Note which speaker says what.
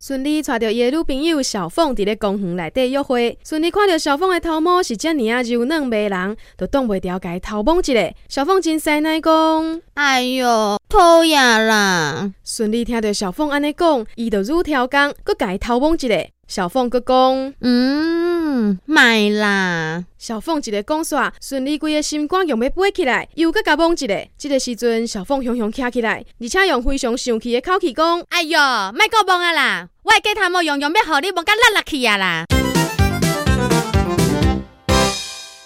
Speaker 1: 顺利带着伊的女朋友小凤伫咧公园内底约会，顺利看到小凤的头毛是遮尔啊柔嫩迷人，就挡袂调伊头摸一下。小凤真塞奶讲：“
Speaker 2: 哎哟，讨厌啦！”
Speaker 1: 顺利听到小凤安尼讲，伊就如调工，佮伊头摸一下。小凤佮讲：“
Speaker 2: 嗯，买啦。”
Speaker 1: 小凤一个讲煞，顺利规个心肝用要飞起来，又搁甲摸一个。这个时阵，小凤雄雄站起来，而且用非常生气的口气讲：“
Speaker 2: 哎哟，卖搁摸啊啦！我个头毛用用要互你摸甲烂落去啊啦！”